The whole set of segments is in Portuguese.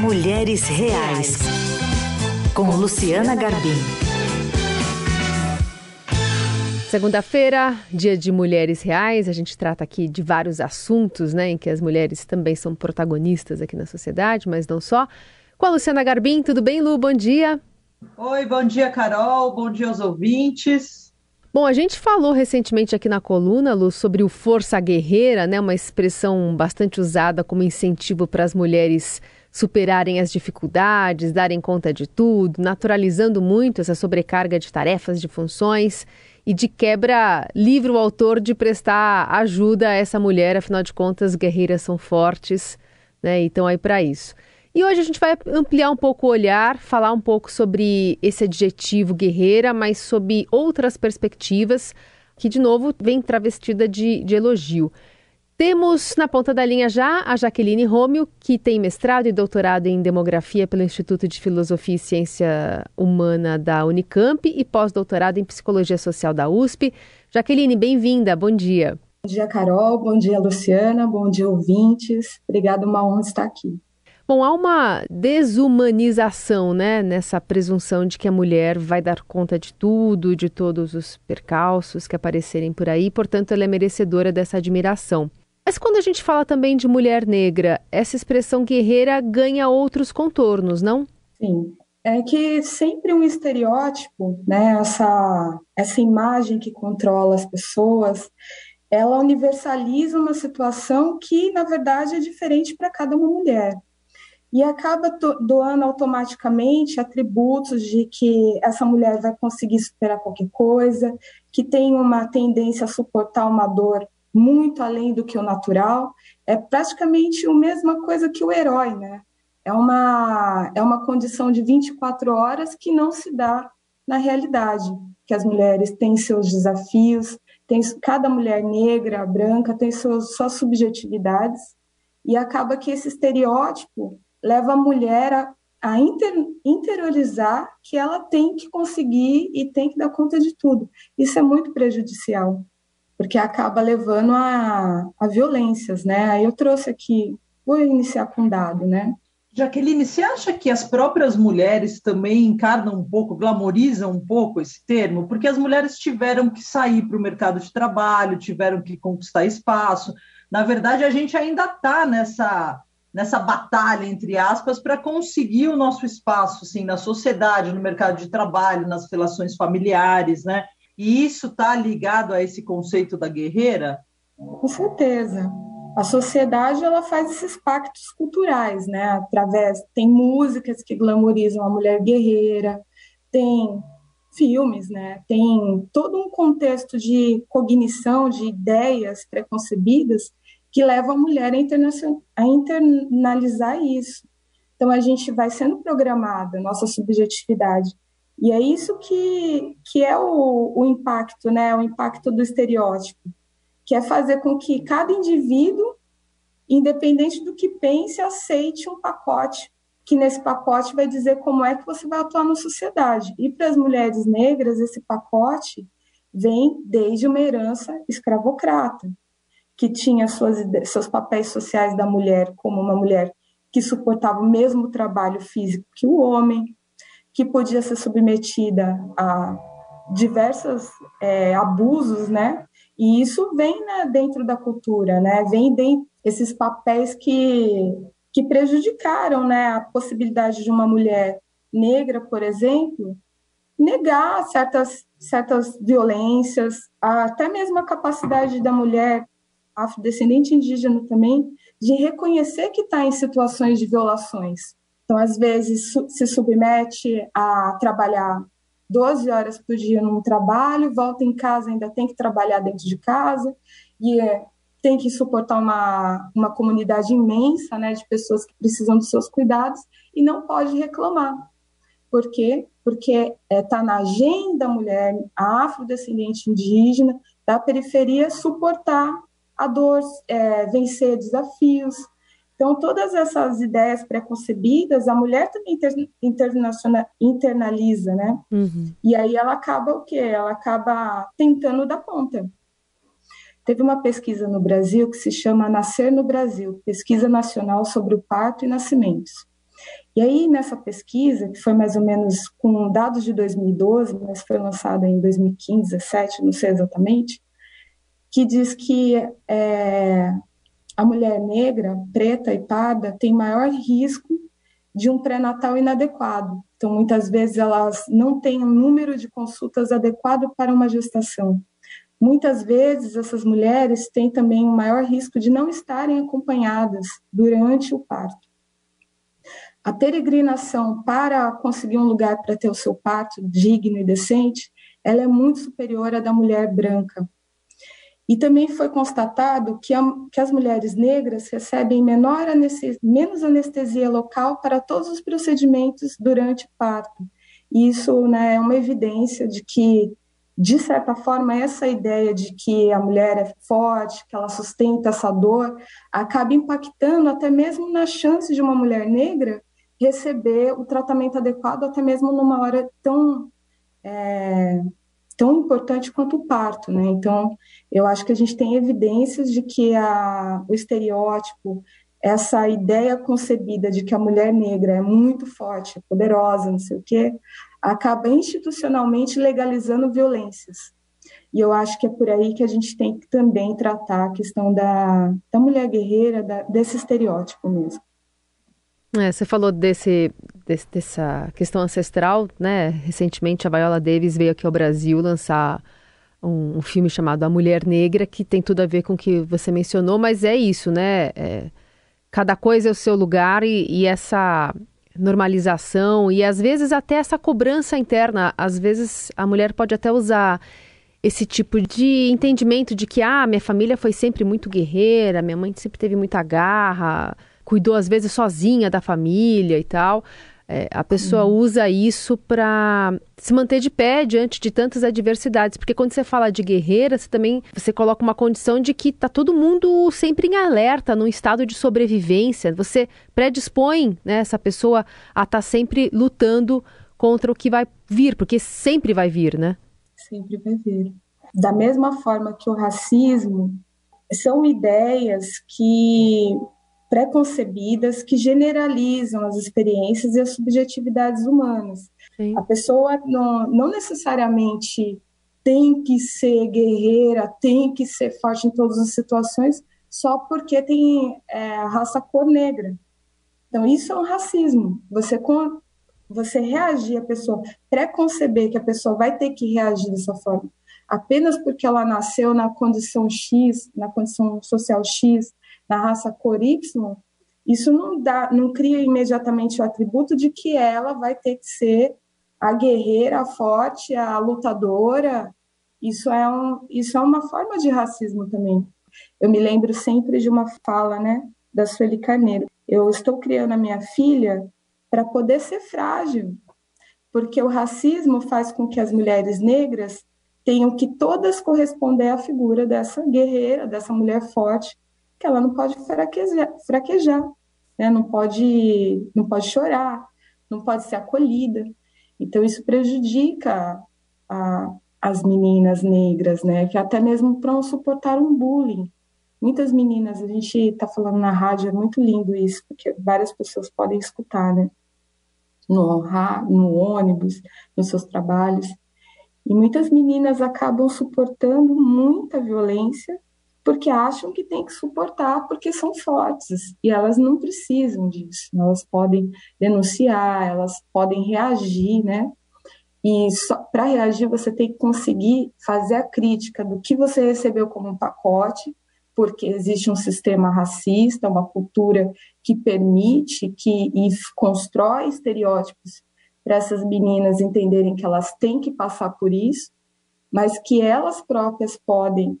Mulheres Reais, com Luciana Garbim. Segunda-feira, dia de Mulheres Reais, a gente trata aqui de vários assuntos, né, em que as mulheres também são protagonistas aqui na sociedade, mas não só. Com a Luciana Garbim, tudo bem, Lu? Bom dia. Oi, bom dia, Carol. Bom dia aos ouvintes. Bom, a gente falou recentemente aqui na coluna, Lu, sobre o Força Guerreira, né, uma expressão bastante usada como incentivo para as mulheres superarem as dificuldades, darem conta de tudo, naturalizando muito essa sobrecarga de tarefas, de funções e de quebra livre o autor de prestar ajuda a essa mulher, afinal de contas, guerreiras são fortes, né? E estão aí para isso. E hoje a gente vai ampliar um pouco o olhar, falar um pouco sobre esse adjetivo guerreira, mas sob outras perspectivas, que de novo vem travestida de, de elogio. Temos na ponta da linha já a Jaqueline Rômio, que tem mestrado e doutorado em demografia pelo Instituto de Filosofia e Ciência Humana da Unicamp e pós-doutorado em psicologia social da USP. Jaqueline, bem-vinda, bom dia. Bom dia, Carol, bom dia, Luciana, bom dia, ouvintes. Obrigada, uma honra estar aqui. Bom, há uma desumanização, né, nessa presunção de que a mulher vai dar conta de tudo, de todos os percalços que aparecerem por aí, portanto, ela é merecedora dessa admiração. Mas quando a gente fala também de mulher negra, essa expressão guerreira ganha outros contornos, não? Sim. É que sempre um estereótipo, né, essa, essa imagem que controla as pessoas, ela universaliza uma situação que, na verdade, é diferente para cada uma mulher. E acaba doando automaticamente atributos de que essa mulher vai conseguir superar qualquer coisa, que tem uma tendência a suportar uma dor muito além do que o natural, é praticamente a mesma coisa que o herói, né? É uma, é uma condição de 24 horas que não se dá na realidade, que as mulheres têm seus desafios, tem, cada mulher negra, branca, tem suas, suas subjetividades, e acaba que esse estereótipo leva a mulher a, a inter, interiorizar que ela tem que conseguir e tem que dar conta de tudo. Isso é muito prejudicial porque acaba levando a, a violências, né? Aí eu trouxe aqui, vou iniciar com um dado, né? Jaqueline, você acha que as próprias mulheres também encarnam um pouco, glamorizam um pouco esse termo? Porque as mulheres tiveram que sair para o mercado de trabalho, tiveram que conquistar espaço. Na verdade, a gente ainda está nessa, nessa batalha, entre aspas, para conseguir o nosso espaço assim, na sociedade, no mercado de trabalho, nas relações familiares, né? E isso está ligado a esse conceito da guerreira? Com certeza. A sociedade ela faz esses pactos culturais, né? Através tem músicas que glamorizam a mulher guerreira, tem filmes, né? Tem todo um contexto de cognição, de ideias preconcebidas que levam a mulher a, a internalizar isso. Então a gente vai sendo programada, nossa subjetividade e é isso que, que é o, o impacto, né? O impacto do estereótipo, que é fazer com que cada indivíduo, independente do que pense, aceite um pacote, que nesse pacote vai dizer como é que você vai atuar na sociedade. E para as mulheres negras, esse pacote vem desde uma herança escravocrata, que tinha suas, seus papéis sociais da mulher como uma mulher que suportava o mesmo trabalho físico que o homem, que podia ser submetida a diversos é, abusos, né? E isso vem né, dentro da cultura, né? Vem dentro esses papéis que que prejudicaram, né, a possibilidade de uma mulher negra, por exemplo, negar certas certas violências, até mesmo a capacidade da mulher afrodescendente indígena também de reconhecer que está em situações de violações. Então, às vezes, se submete a trabalhar 12 horas por dia num trabalho, volta em casa, ainda tem que trabalhar dentro de casa, e é, tem que suportar uma, uma comunidade imensa né, de pessoas que precisam dos seus cuidados e não pode reclamar. Por quê? Porque está é, tá na agenda da mulher afrodescendente indígena da periferia suportar a dor, é, vencer desafios, então, todas essas ideias preconcebidas, a mulher também inter, internaliza, né? Uhum. E aí ela acaba o quê? Ela acaba tentando dar conta. Teve uma pesquisa no Brasil que se chama Nascer no Brasil, Pesquisa Nacional sobre o Parto e Nascimentos. E aí, nessa pesquisa, que foi mais ou menos com dados de 2012, mas foi lançada em 2015, 2017, não sei exatamente, que diz que é, a mulher negra, preta e parda tem maior risco de um pré-natal inadequado. Então, muitas vezes, elas não têm um número de consultas adequado para uma gestação. Muitas vezes, essas mulheres têm também um maior risco de não estarem acompanhadas durante o parto. A peregrinação para conseguir um lugar para ter o seu parto digno e decente, ela é muito superior à da mulher branca. E também foi constatado que, a, que as mulheres negras recebem menor anestesia, menos anestesia local para todos os procedimentos durante o parto. E isso né, é uma evidência de que, de certa forma, essa ideia de que a mulher é forte, que ela sustenta essa dor, acaba impactando até mesmo na chance de uma mulher negra receber o tratamento adequado, até mesmo numa hora tão é, tão importante quanto o parto, né? Então, eu acho que a gente tem evidências de que a, o estereótipo, essa ideia concebida de que a mulher negra é muito forte, poderosa, não sei o quê, acaba institucionalmente legalizando violências. E eu acho que é por aí que a gente tem que também tratar a questão da, da mulher guerreira, da, desse estereótipo mesmo. É, você falou desse, desse, dessa questão ancestral, né? Recentemente a Viola Davis veio aqui ao Brasil lançar um, um, filme chamado A Mulher Negra, que tem tudo a ver com o que você mencionou, mas é isso, né? É, cada coisa é o seu lugar e, e essa normalização e às vezes até essa cobrança interna. Às vezes a mulher pode até usar esse tipo de entendimento de que ah, minha família foi sempre muito guerreira, minha mãe sempre teve muita garra, cuidou às vezes sozinha da família e tal. É, a pessoa uhum. usa isso para se manter de pé diante de tantas adversidades, porque quando você fala de guerreira, você também você coloca uma condição de que tá todo mundo sempre em alerta, num estado de sobrevivência. Você predispõe né, essa pessoa a estar tá sempre lutando contra o que vai vir, porque sempre vai vir, né? Sempre vai vir. Da mesma forma que o racismo são ideias que preconcebidas que generalizam as experiências e as subjetividades humanas. Sim. A pessoa não, não necessariamente tem que ser guerreira, tem que ser forte em todas as situações, só porque tem é, a raça cor negra. Então, isso é um racismo. Você, você reagir a pessoa, preconceber que a pessoa vai ter que reagir dessa forma, apenas porque ela nasceu na condição X, na condição social X, na raça cor Y, isso não dá, não cria imediatamente o atributo de que ela vai ter que ser a guerreira, a forte, a lutadora. Isso é, um, isso é uma forma de racismo também. Eu me lembro sempre de uma fala, né, da Sueli Carneiro. Eu estou criando a minha filha para poder ser frágil, porque o racismo faz com que as mulheres negras tenham que todas corresponder à figura dessa guerreira, dessa mulher forte, que ela não pode fraquejar, fraquejar né? não, pode, não pode chorar, não pode ser acolhida. Então, isso prejudica a, as meninas negras, né? que até mesmo para suportar um bullying. Muitas meninas, a gente está falando na rádio, é muito lindo isso, porque várias pessoas podem escutar, né? No, no ônibus, nos seus trabalhos. E muitas meninas acabam suportando muita violência porque acham que tem que suportar porque são fortes e elas não precisam disso. Elas podem denunciar, elas podem reagir, né? E para reagir você tem que conseguir fazer a crítica do que você recebeu como um pacote, porque existe um sistema racista, uma cultura que permite que e constrói estereótipos para essas meninas entenderem que elas têm que passar por isso, mas que elas próprias podem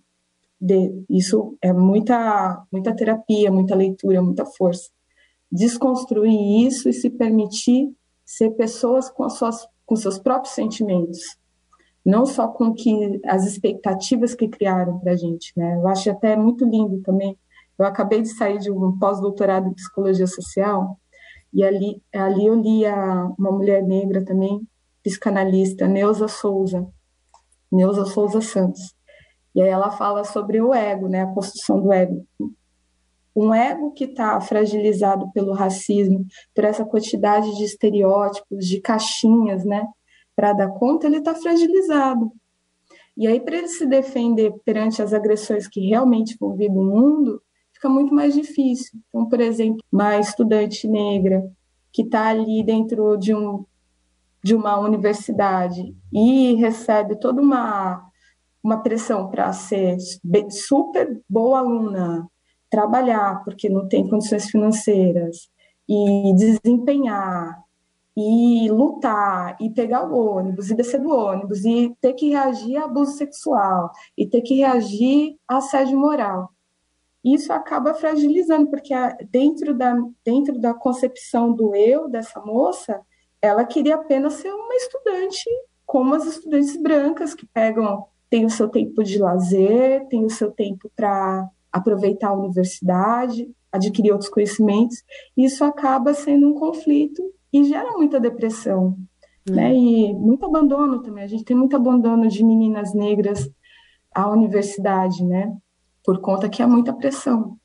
de, isso é muita, muita terapia, muita leitura, muita força. Desconstruir isso e se permitir ser pessoas com, as suas, com seus próprios sentimentos, não só com que as expectativas que criaram para a gente. Né? Eu acho até muito lindo também. Eu acabei de sair de um pós-doutorado em psicologia social e ali, ali eu li a, uma mulher negra também, psicanalista, Neuza Souza, Neuza Souza Santos. E aí ela fala sobre o ego, né, a construção do ego. um ego que está fragilizado pelo racismo, por essa quantidade de estereótipos, de caixinhas, né, para dar conta, ele está fragilizado. E aí, para ele se defender perante as agressões que realmente vão vir do mundo, fica muito mais difícil. Então, por exemplo, uma estudante negra que está ali dentro de, um, de uma universidade e recebe toda uma, uma pressão para ser super boa aluna, trabalhar porque não tem condições financeiras e desempenhar e lutar e pegar o ônibus e descer do ônibus e ter que reagir a abuso sexual e ter que reagir a assédio moral. Isso acaba fragilizando, porque dentro da, dentro da concepção do eu dessa moça, ela queria apenas ser uma estudante, como as estudantes brancas que pegam, tem o seu tempo de lazer, tem o seu tempo para aproveitar a universidade, adquirir outros conhecimentos, isso acaba sendo um conflito e gera muita depressão, uhum. né? E muito abandono também. A gente tem muito abandono de meninas negras à universidade, né? Por conta que há muita pressão.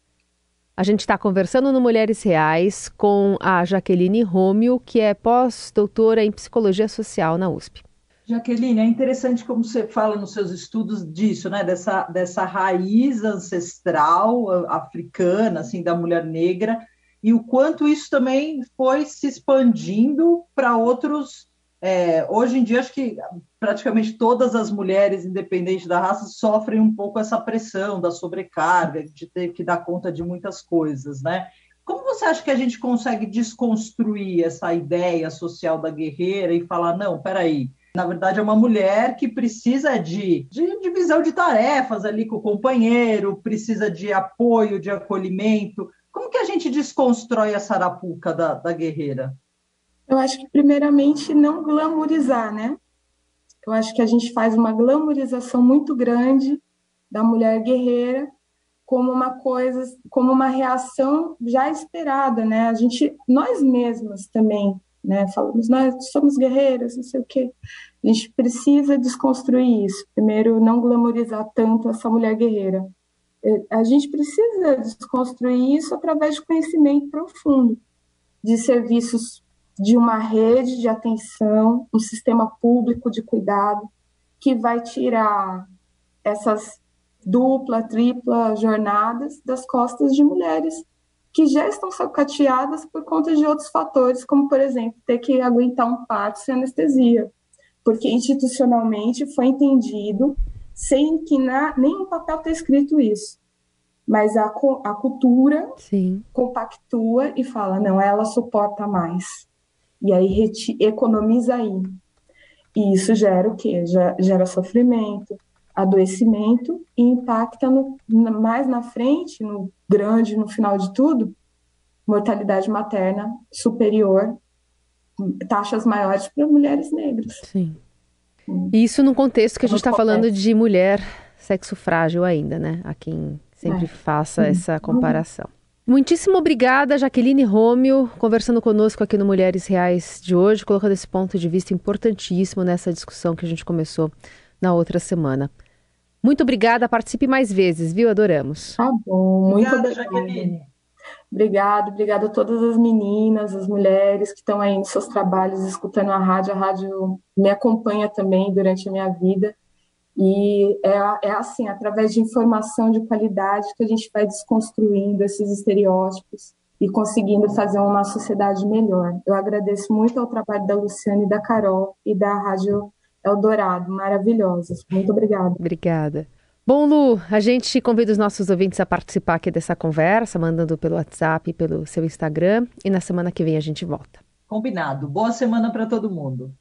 A gente está conversando no Mulheres Reais com a Jaqueline Rômio, que é pós-doutora em Psicologia Social na USP. Jaqueline, é interessante como você fala nos seus estudos disso, né? Dessa, dessa raiz ancestral africana, assim, da mulher negra, e o quanto isso também foi se expandindo para outros. É, hoje em dia, acho que praticamente todas as mulheres, independente da raça, sofrem um pouco essa pressão da sobrecarga, de ter que dar conta de muitas coisas, né? Como você acha que a gente consegue desconstruir essa ideia social da guerreira e falar, não, peraí, na verdade, é uma mulher que precisa de, de divisão de tarefas ali com o companheiro, precisa de apoio, de acolhimento. Como que a gente desconstrói a sarapuca da, da guerreira? Eu acho que, primeiramente, não glamorizar, né? Eu acho que a gente faz uma glamorização muito grande da mulher guerreira como uma coisa, como uma reação já esperada, né? A gente, nós mesmas também né? Falamos, nós somos guerreiras, não sei o quê. A gente precisa desconstruir isso. Primeiro, não glamorizar tanto essa mulher guerreira. É, a gente precisa desconstruir isso através de conhecimento profundo, de serviços de uma rede de atenção, um sistema público de cuidado que vai tirar essas dupla, tripla jornadas das costas de mulheres que já estão sacateadas por conta de outros fatores, como, por exemplo, ter que aguentar um parto sem anestesia, porque institucionalmente foi entendido, sem que na, nenhum papel tenha escrito isso. Mas a, a cultura Sim. compactua e fala: não, ela suporta mais. E aí economiza aí. E isso gera o quê? Gera sofrimento, adoecimento e impacta no, mais na frente, no grande, no final de tudo, mortalidade materna superior, taxas maiores para mulheres negras. Sim. Hum. Isso no contexto que a gente está falando de mulher sexo frágil ainda, né? A quem sempre é. faça essa comparação. Muitíssimo obrigada, Jaqueline Rômio, conversando conosco aqui no Mulheres Reais de hoje, colocando esse ponto de vista importantíssimo nessa discussão que a gente começou na outra semana. Muito obrigada, participe mais vezes, viu? Adoramos. Tá bom, muito obrigada. Jaqueline. Obrigado, obrigada a todas as meninas, as mulheres que estão aí nos seus trabalhos, escutando a rádio. A rádio me acompanha também durante a minha vida. E é, é assim, através de informação de qualidade que a gente vai desconstruindo esses estereótipos e conseguindo fazer uma sociedade melhor. Eu agradeço muito ao trabalho da Luciane, da Carol e da Rádio Eldorado, maravilhosas. Muito obrigada. Obrigada. Bom, Lu, a gente convida os nossos ouvintes a participar aqui dessa conversa, mandando pelo WhatsApp e pelo seu Instagram. E na semana que vem a gente volta. Combinado. Boa semana para todo mundo.